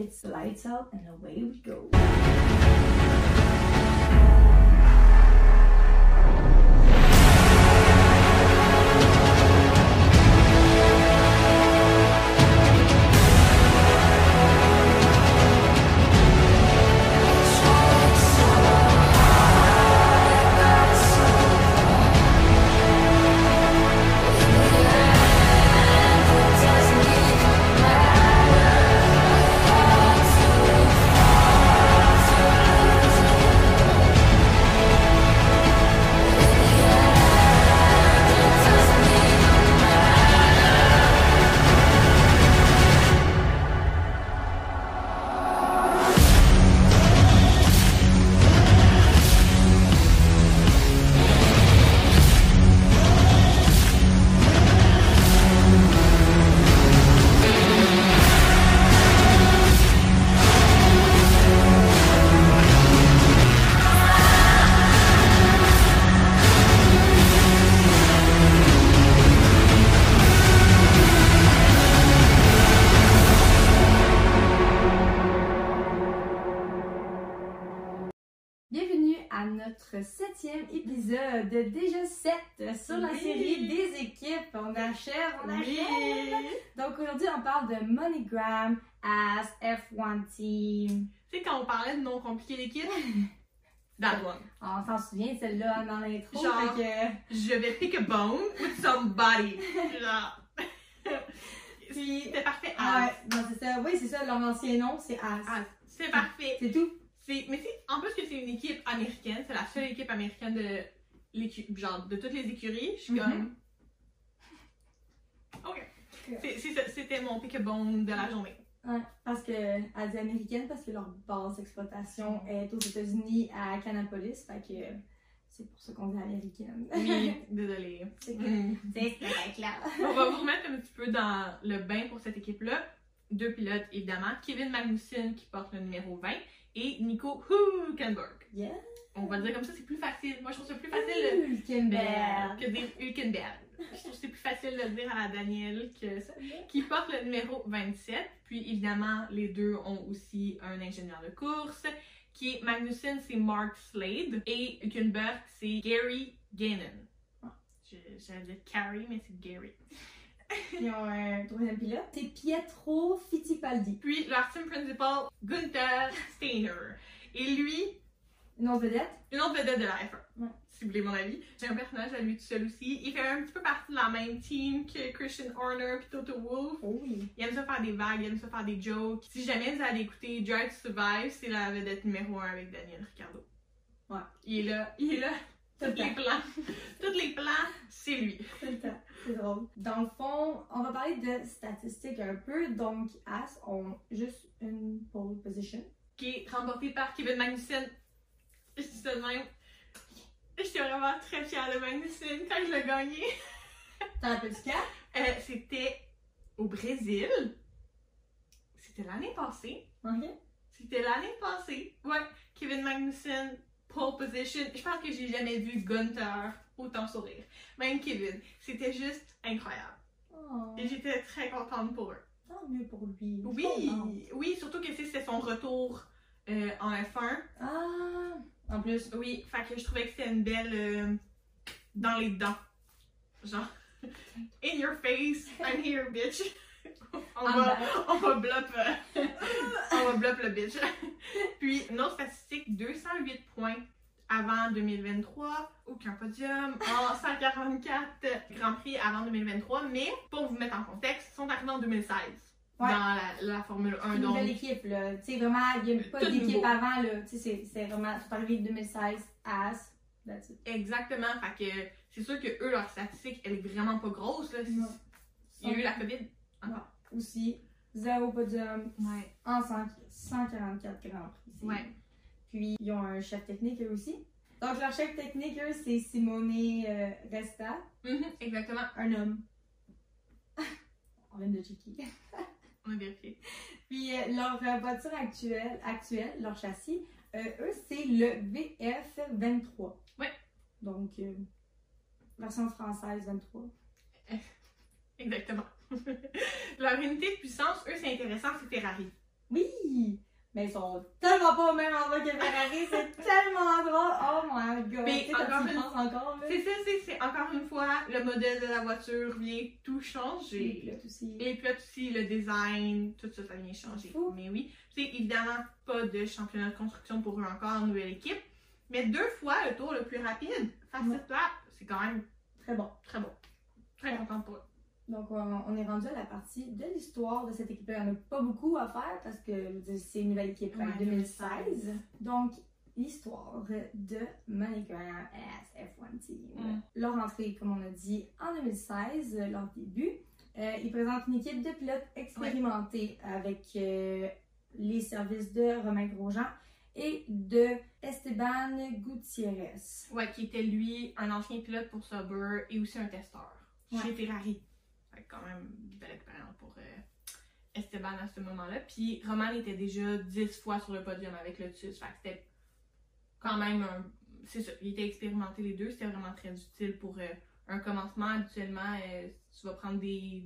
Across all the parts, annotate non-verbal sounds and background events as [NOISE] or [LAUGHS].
it's lights out and away we go. Épisode, déjà sept sur la Oui. série des équipes. On achève, on achève. Oui! Donc aujourd'hui, on parle de MoneyGram as F1 Team. Tu sais, quand on parlait de non compliqué d'équipe, that [LAUGHS] one. On s'en souvient, celle-là dans l'intro. Genre. Je vais pick a bone with somebody. Genre. [LAUGHS] Puis- C'était parfait. Ah ouais, non, c'est ça. Oui, c'est ça, leur ancien nom, c'est As. C'est parfait. C'est tout. Mais c'est en plus que c'est une équipe américaine, c'est la seule équipe américaine de genre de toutes les écuries. Je suis Mhm. comme. Ok. C'était mon pick a bone de la journée. Ouais, parce que, elle dit américaine parce que leur base d'exploitation est aux États-Unis à Canapolis. Fait que c'est pour ça qu'on dit américaine. Oui, [LAUGHS] désolée. c'est Mm. On va vous remettre un petit peu dans le bain pour cette équipe-là. Deux pilotes, évidemment. Kevin Magnussen qui porte le numéro 20 et Nico Hülkenberg. Yeah. On va le dire comme ça, c'est plus facile. Moi, je trouve ça plus facile Hülkenberg. que dire Hülkenberg. Je trouve que c'est plus facile de le dire à la Danielle que ça. Qui porte le numéro 27. Puis, évidemment, les deux ont aussi un ingénieur de course. Qui est Magnussen, c'est Mark Slade. Et Hülkenberg, c'est Gary Gannon. Je- J'allais dire Carrie, mais c'est Gary. Ils ont un troisième pilote. C'est Pietro Fittipaldi. Puis leur team principal, Gunther Steiner. Et lui, Une autre vedette. une autre vedette de la F1. Ouais. Si vous voulez mon avis. J'ai un personnage à lui tout seul aussi. Il fait un petit peu partie de la même team que Christian Horner et Toto Wolff. Oh oui. Il aime ça faire des vagues, il aime ça faire des jokes. Si jamais vous allez écouter Drive to Survive, c'est la vedette numéro 1 avec Daniel Ricciardo. Ouais. Il est là, il est là. Tout le Tous les plans, [LAUGHS] tous les plans, c'est lui. Tout le temps. C'est drôle. Dans le fond, on va parler de statistiques un peu. Donc, As ont juste une pole position. Qui est remporté par Kevin Magnussen. Je dis ça de même. J'étais vraiment très fière de Magnussen quand je l'ai gagné. T'as un peu? Euh, c'était au Brésil. C'était l'année passée. Ok. C'était l'année passée. Ouais. Kevin Magnussen, pole position. Je pense que j'ai jamais vu Gunther autant sourire. Même Kevin. C'était juste incroyable. Oh, Et j'étais très contente pour eux. tant mieux pour lui. Oui, oui, surtout que c'était son retour euh, en F1. Ah, en plus, Oui, fait que je trouvais que c'était une belle euh, dans les dents. Genre, [LAUGHS] in your face, I'm here, bitch. On I'm va, back. on va blop, euh, on va blop le bitch. Puis, une autre statistique, 208 points avant 2023, aucun podium, en 144 Grand Prix avant 2023, mais pour vous mettre en contexte, ils sont arrivés en 2016 Ouais. dans la, la Formule 1. c'est une Donc, nouvelle équipe, là. Tu sais, vraiment, il n'y a pas d'équipe avant, là. Tu sais, c'est- vraiment, c'est arrivé 2016, As, that's it. Exactement, fait que c'est sûr que eux, leur statistique, elle est vraiment pas grosse. Là. Il y a eu la COVID. Aussi, zéro podium Ouais. en 100 144 Grands Prix. Ouais. Puis, ils ont un chef technique, eux aussi. Donc, leur chef technique, eux, c'est Simone euh, Resta, Mhm, exactement. un homme. [LAUGHS] On vient de checker. [LAUGHS] On a vérifié. Puis euh, leur euh, voiture actuelle, actuelle, leur châssis, euh, eux, c'est le VF23. Ouais. Donc, version française 23. [LAUGHS] Exactement. Leur unité de puissance, eux, c'est intéressant, c'est Ferrari. Oui! Mais ils sont tellement pas au même endroit que Ferrari, c'est [LAUGHS] tellement drôle! Oh my god! Mais encore une- encore. C'est ça, c'est- c'est encore une fois, le modèle de la voiture vient tout Les changer. pilotes aussi. Les pilotes aussi, le design, tout ça, ça vient changer. Fou. Mais oui, c'est évidemment pas de championnat de construction pour eux encore, nouvelle équipe. Mais deux fois le tour le plus rapide, fastest Ouais. lap, c'est quand même Très bon. très bon. Très contente pour eux. Donc, on, on est rendu à la partie de l'histoire de cette équipe-là. Il n'y en a pas beaucoup à faire parce que c'est une nouvelle équipe en Ouais, 2016. Donc, l'histoire de Monica as F1 Team. Mm. Leur entrée, comme on a dit, en 2016, euh, leur début. Euh, ils présentent une équipe de pilotes expérimentés avec euh, les services de Romain Grosjean et de Esteban Gutiérrez. Ouais, qui était lui un ancien pilote pour Sauber et aussi un testeur chez. Ferrari. Fait quand même une belle expérience pour euh, Esteban à ce moment-là. Puis Roman était déjà 10 fois sur le podium avec Lotus. Fait que c'était quand même un. C'est ça, il était expérimenté les deux. C'était vraiment très utile pour euh, un commencement. Habituellement, euh, tu vas prendre des.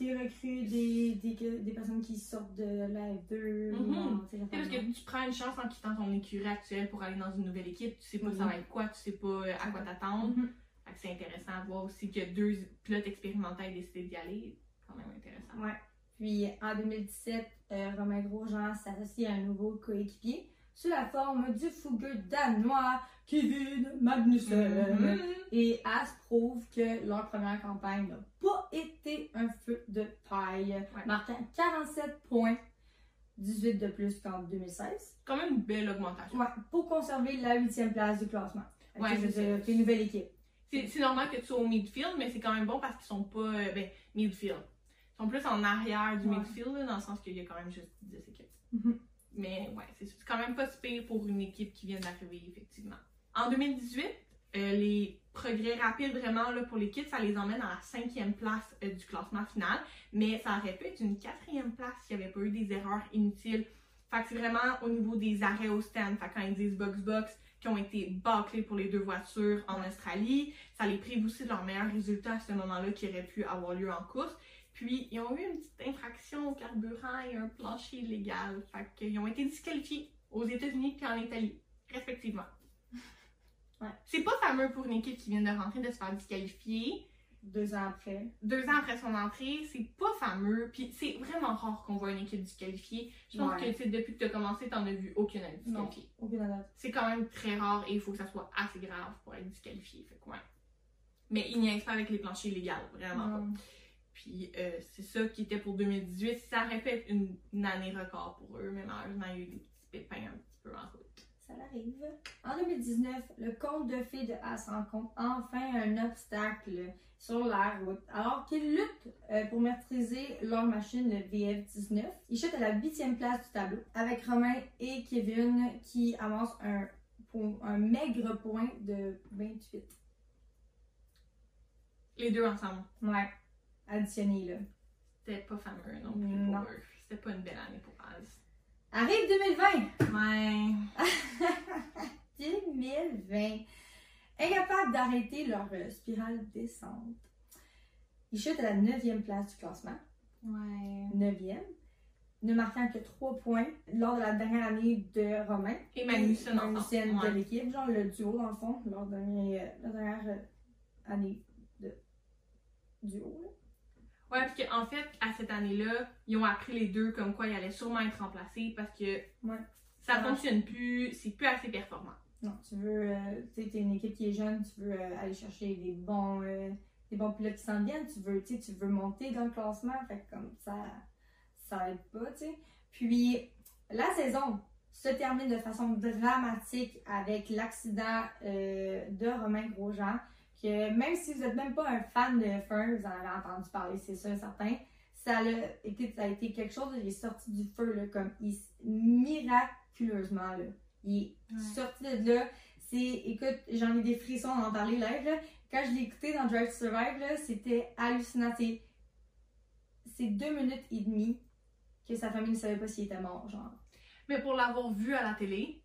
Des recrues, des, des, des personnes qui sortent de la F2. Mhm. ou, tu sais, Tu sais, parce que tu prends une chance en quittant ton écurie actuelle pour aller dans une nouvelle équipe. Tu sais pas Mhm. ça va être quoi, tu sais pas à quoi t'attendre. Mhm. C'est intéressant à voir aussi que deux pilotes expérimentés aient décidé d'y aller. Quand même intéressant. Ouais. Puis en 2017, euh, Romain Grosjean s'associe à un nouveau coéquipier sous la forme du fougueux danois Kevin Magnussen. Mhm. Et As prouve que leur première campagne n'a pas été un feu de paille, Ouais. marquant 47 points, 18 de plus qu'en 2016. Quand même une belle augmentation. Ouais, pour conserver la huitième place du classement. Ouais, c'est une nouvelle équipe. C'est normal que tu sois au midfield, mais c'est quand même bon parce qu'ils sont pas. euh, ben, midfield. Ils sont plus en arrière du Ouais. midfield, là, dans le sens qu'il y a quand même juste 10 équipes. Mhm. Mais ouais, c'est quand même pas si pire pour une équipe qui vient d'arriver, effectivement. En 2018, euh, les progrès rapides vraiment là, pour l'équipe, ça les emmène à la cinquième place euh, du classement final. Mais ça aurait pu être une quatrième place s'il n'y avait pas eu des erreurs inutiles. Fait que c'est vraiment au niveau des arrêts au stand. Fait que quand ils disent box-box, qui ont été bâclés pour les deux voitures en Australie, ça les prive aussi de leur meilleur résultat à ce moment-là qui aurait pu avoir lieu en course. Puis, ils ont eu une petite infraction au carburant et un plancher illégal. Fait qu'ils ont été disqualifiés aux États-Unis puis en Italie, respectivement. Ouais. C'est pas fameux pour une équipe qui vient de rentrer de se faire disqualifier. Deux ans après. Deux ans après son entrée, c'est pas fameux. Puis c'est vraiment rare qu'on voit une équipe disqualifiée. Je pense Ouais. que depuis que tu as commencé, t'en as vu aucune être Non. Aucune date. C'est quand même très rare et il faut que ça soit assez grave pour être disqualifié. Fait que ouais. Mais ils n'y pas avec les planchers illégaux, vraiment pas. Puis euh, c'est ça qui était pour 2018. Ça aurait être une, une année record pour eux, mais malheureusement, il y a eu des petits pépins un petit peu en route. Ça l'arrive. En 2019, le conte de fées de As rencontre enfin un obstacle sur la route. Alors qu'ils luttent euh, pour maîtriser leur machine, le VF-19, ils chutent à la huitième place du tableau avec Romain et Kevin qui avancent un, maigre point de 28. Les deux ensemble. Ouais, additionné là. C'était pas fameux non plus Non. pour eux. C'était pas une belle année pour. Arrive 2020! Ouais. [LAUGHS] 2020. Incapables d'arrêter leur euh, spirale descente. Ils chutent à la 9e place du classement. Ouais. 9e. Ne marquant que 3 points lors de la dernière année de Romain. Et Magnussen de l'équipe, genre le duo dans le fond, dernier, euh, la dernière euh, année de duo. là. Ouais, puis qu'en fait, à cette année-là, ils ont appris les deux comme quoi ils allaient sûrement être remplacés parce que Ouais. ça Ouais. fonctionne plus, c'est plus assez performant. Non, tu veux, euh, tu sais, t'es une équipe qui est jeune, tu veux euh, aller chercher des bons, euh, des bons pilotes qui s'en viennent, tu veux, tu sais, tu veux monter dans le classement, fait comme ça, ça aide pas, tu sais. Puis, la saison se termine de façon dramatique avec l'accident euh, de Romain Grosjean, que même si vous n'êtes même pas un fan de F1, vous en avez entendu parler, c'est sûr, certain, ça a, été, ça a été quelque chose, il est sorti du feu, là, comme, il, miraculeusement, là. Il est Ouais. sorti de là. C'est, écoute, j'en ai des frissons d'en parler live, là. Quand je l'ai écouté dans Drive to Survive, c'était hallucinant. C'est, c'est deux minutes et demie que sa famille ne savait pas s'il était mort, genre. Mais pour l'avoir vu à la télé,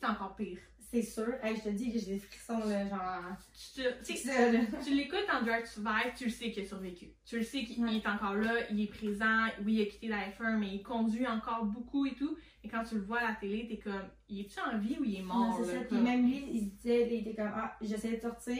c'est encore pire. C'est sûr. Hey, je te dis que j'ai des frissons, là, genre. Tu, te- [LAUGHS] l'écoutes en Drive to Survive, tu le sais qu'il a survécu. Tu le sais qu'il Ouais. est encore là, il est présent, oui, il a quitté la F1, mais il conduit encore beaucoup et tout. Et quand tu le vois à la télé, t'es comme, il est-tu en vie ou il est Non, mort? c'est là, ça. Puis même lui, il se disait, il était comme, ah, j'essaie de sortir.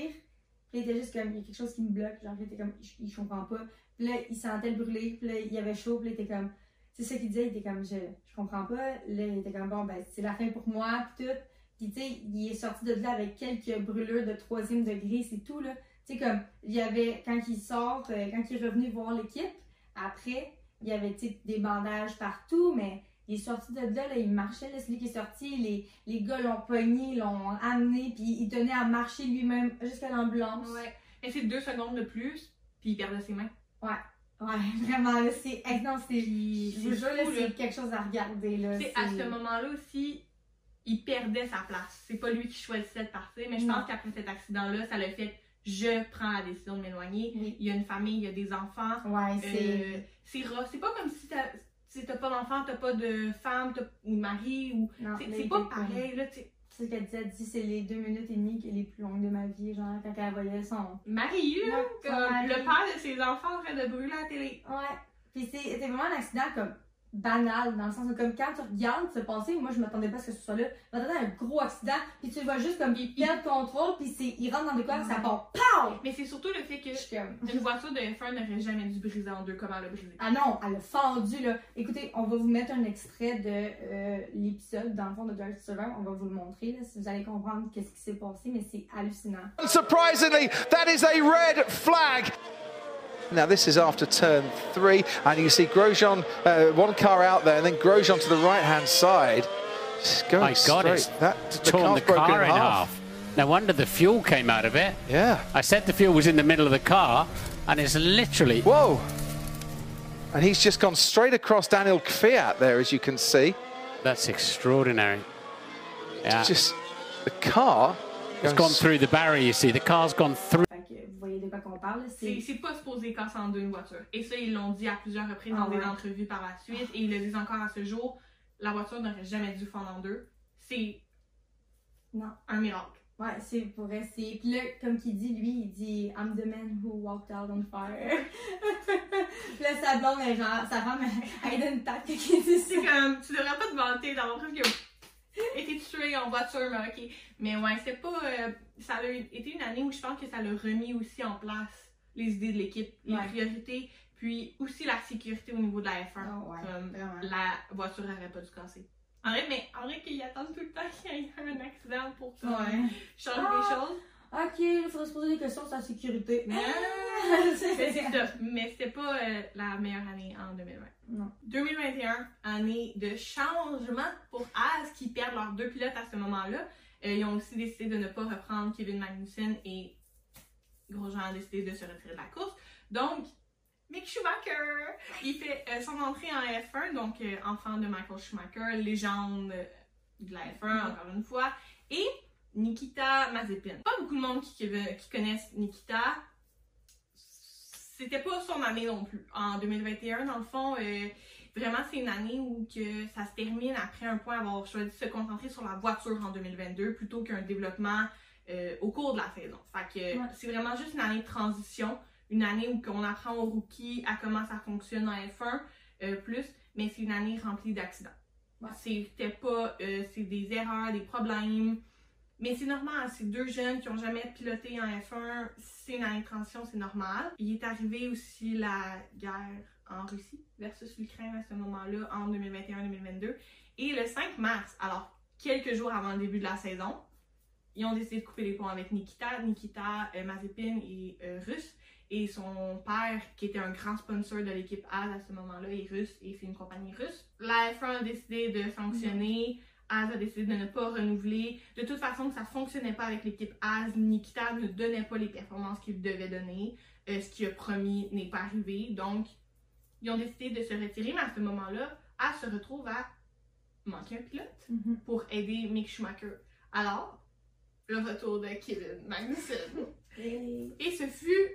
Puis il était juste comme, il y a quelque chose qui me bloque. Genre, il était comme, je, je comprends pas. Puis là, il sentait le brûler. Puis là, il avait chaud. Puis là, il était comme, c'est ça qu'il disait, il était comme, je, je comprends pas. Là, il était comme, bon, ben, c'est la fin pour moi. Puis tout. Puis tu sais, il est sorti de là avec quelques brûlures de troisième degré, c'est tout, là. Tu sais, comme, il y avait, quand il sort, euh, quand il est revenu voir l'équipe, après, il y avait, tu sais, des bandages partout, mais il est sorti de là, là, il marchait, là, c'est lui qui est sorti, les, les gars l'ont pogné, l'ont amené, puis il tenait à marcher lui-même jusqu'à l'ambulance. Ouais. Mais c'est deux secondes de plus, puis il perdait ses mains. Ouais, [LAUGHS] vraiment, là, c'est, non, c'est, je vous c'est jure, là, c'est quelque chose à regarder, là. C'est- à ce moment-là aussi, il perdait sa place. C'est pas lui qui choisissait de partir, mais je pense qu'après cet accident-là, ça l'a fait je prends la décision de m'éloigner. Oui. Il y a une famille, il y a des enfants. Ouais, c'est, Euh, c'est rough. C'est pas comme si t'as pas d'enfant, t'as pas de femme, ou de mari, ou. C'est pas pareil, là. C'est ce qu'elle disait, elle dit, c'est les deux minutes et demie qui est les plus longues de ma vie, genre, quand elle voyait son, Marie, là, comme mari. le père de ses enfants en train de brûler la télé. Ouais. Puis c'est- c'était vraiment un accident comme banal, dans le sens où comme quand tu regardes se passer, moi je m'attendais pas à ce que ce soit là, je m'attendais à un gros accident, puis tu le vois juste comme il perd le contrôle, puis c'est, il rentre dans des coins, ça part POW! Mais c'est surtout le fait que une voiture de F1 n'aurait jamais dû briser en deux comme elle l'a brisé. Ah non, elle a fendu là. Écoutez, on va vous mettre un extrait de euh, l'épisode, dans le fond de Drive to Survive, on va vous le montrer là, si vous allez comprendre qu'est-ce qui s'est passé, mais c'est hallucinant. Unsurprisingly, that is a red flag. Now this is after turn three, and you can see Grosjean, uh, one car out there, and then Grosjean to the right-hand side. Just going My God, straight. it's that the torn the car in half. No wonder the fuel came out of it. Yeah. I said the fuel was in the middle of the car, and it's literally. Whoa. And he's just gone straight across Daniel Kvyat there, as you can see. That's extraordinary. Yeah. Just the car. It's gone through the barrier, you see. The car's gone through. De quoi qu'on parle, C'est pas supposé casser en deux une voiture. Et ça, ils l'ont dit à plusieurs reprises Ah dans des ouais. entrevues par la suite. Et ils le disent encore à ce jour. La voiture n'aurait jamais dû fondre en deux. C'est Non. un miracle. Ouais, c'est pour c'est... Puis là, comme qu'il dit, lui, il dit « I'm the man who walked out on fire ». Puis [LAUGHS] là, sa blonde, genre, sa femme, elle, elle donne une quand il dit. C'est comme, tu devrais pas te vanter d'avoir presque [LAUGHS] été tué en voiture, mais ok. Mais ouais, c'est pas. euh, ça a été une année où je pense que ça l'a remis aussi en place les idées de l'équipe, les Ouais. priorités, puis aussi la sécurité au niveau de la F1. Ah ouais, Comme vraiment. la voiture n'aurait pas dû casser. En vrai, mais en vrai qu'ils attendent tout le temps qu'il y ait un accident pour Ouais. changer Ah. les choses. Ok, il faudrait se poser des questions sur la sécurité. Mais Ah, c'est ça. Mais c'était pas euh, la meilleure année en 2020. Non. 2021, année de changement pour As qui perdent leurs deux pilotes à ce moment-là. Euh, ils ont aussi décidé de ne pas reprendre Kevin Magnussen et Grosjean a décidé de se retirer de la course. Donc, Mick Schumacher, il fait euh, son entrée en F1, donc enfant de Michael Schumacher, légende de la F1 encore une fois, et Nikita Mazepin. Pas beaucoup de monde qui, connaissent Nikita. C'était pas son année non plus. En 2021, dans le fond, euh, vraiment c'est une année où que ça se termine après un point avoir choisi de se concentrer sur la voiture en 2022 plutôt qu'un développement euh, au cours de la saison. Fait que Ouais. c'est vraiment juste une année de transition, une année où on apprend aux rookies à comment ça fonctionne en F1 euh, plus, mais c'est une année remplie d'accidents. Ouais. C'était pas, euh, c'est des erreurs, des problèmes, mais c'est normal, c'est deux jeunes qui ont jamais piloté en F1, c'est de transition, c'est normal. Il est arrivé aussi la guerre en Russie versus l'Ukraine à ce moment-là, en 2021-2022. Et le 5 mars, alors quelques jours avant le début de la saison, ils ont décidé de couper les ponts avec Nikita. Nikita, euh, Mazepin est euh, russe. Et son père, qui était un grand sponsor de l'équipe AS à ce moment-là, est russe et c'est une compagnie russe. La F1 a décidé de sanctionner. AS a décidé de ne pas renouveler. De toute façon, ça fonctionnait pas avec l'équipe AS. Nikita ne donnait pas les performances qu'il devait donner. Euh, ce qu'il a promis n'est pas arrivé. Donc, ils ont décidé de se retirer. Mais à ce moment-là, AS se retrouve à manquer un pilote Mhm. pour aider Mick Schumacher. Alors, le retour de Kevin Magnussen. Et- Et ce fut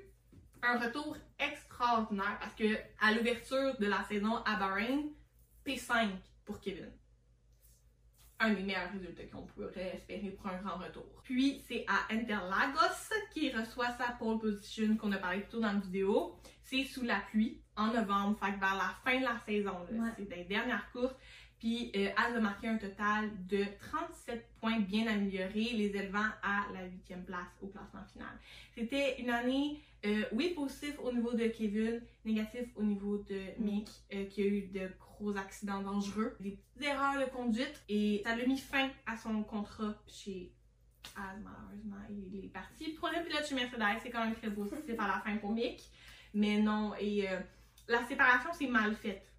un retour extraordinaire parce que à l'ouverture de la saison à Bahreïn, P5 pour Kevin. Un des meilleurs résultats qu'on pourrait espérer pour un grand retour. Puis c'est à Interlagos qui reçoit sa pole position qu'on a parlé plus tôt dans la vidéo. C'est sous la pluie en novembre, fait que vers la fin de la saison. Ouais. c'est des dernières courses. Puis euh, Az a marqué un total de 37 points bien améliorés, les élevant à la huitième place au classement final. C'était une année, euh, oui, positif au niveau de Kevin, négatif au niveau de Mick, euh, qui a eu de gros accidents dangereux, des petites erreurs de conduite, et ça l'a mis fin à son contrat chez Az, malheureusement. Il est parti. Troisième pilote chez Mercedes, c'est quand même très positif à la fin pour Mick. Mais non, et euh, la séparation, c'est mal faite.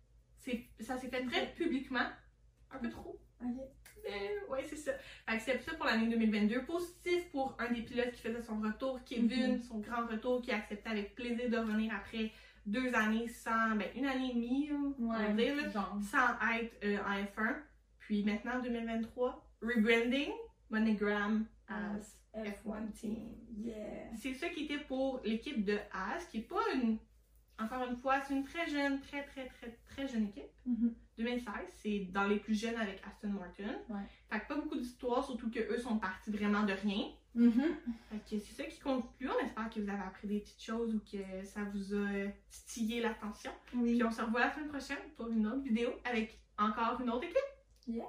Ça s'est fait très publiquement, un peu trop. Mais ouais, c'est ça. Fait que c'est ça pour l'année 2022. Positif pour un des pilotes qui faisait son retour, Kevin, son grand retour, qui a accepté avec plaisir de revenir après deux années sans, ben, une année et demie, là, on va dire, là, sans être euh, en F1. Puis maintenant, en 2023, rebranding, Monogram as F1 team. Yeah. c'est ça qui était pour l'équipe de As, qui est pas une encore une fois, c'est une très jeune, très, très, très, très jeune équipe. Mm -hmm. 2016, c'est dans les plus jeunes avec Aston Martin. Fait que pas beaucoup d'histoires, surtout qu'eux sont partis vraiment de rien. Mm. Fait que c'est ça qui conclut. On espère que vous avez appris des petites choses ou que ça vous a titillé l'attention. Oui. Puis on se revoit la semaine prochaine pour une autre vidéo avec encore une autre équipe. Yes!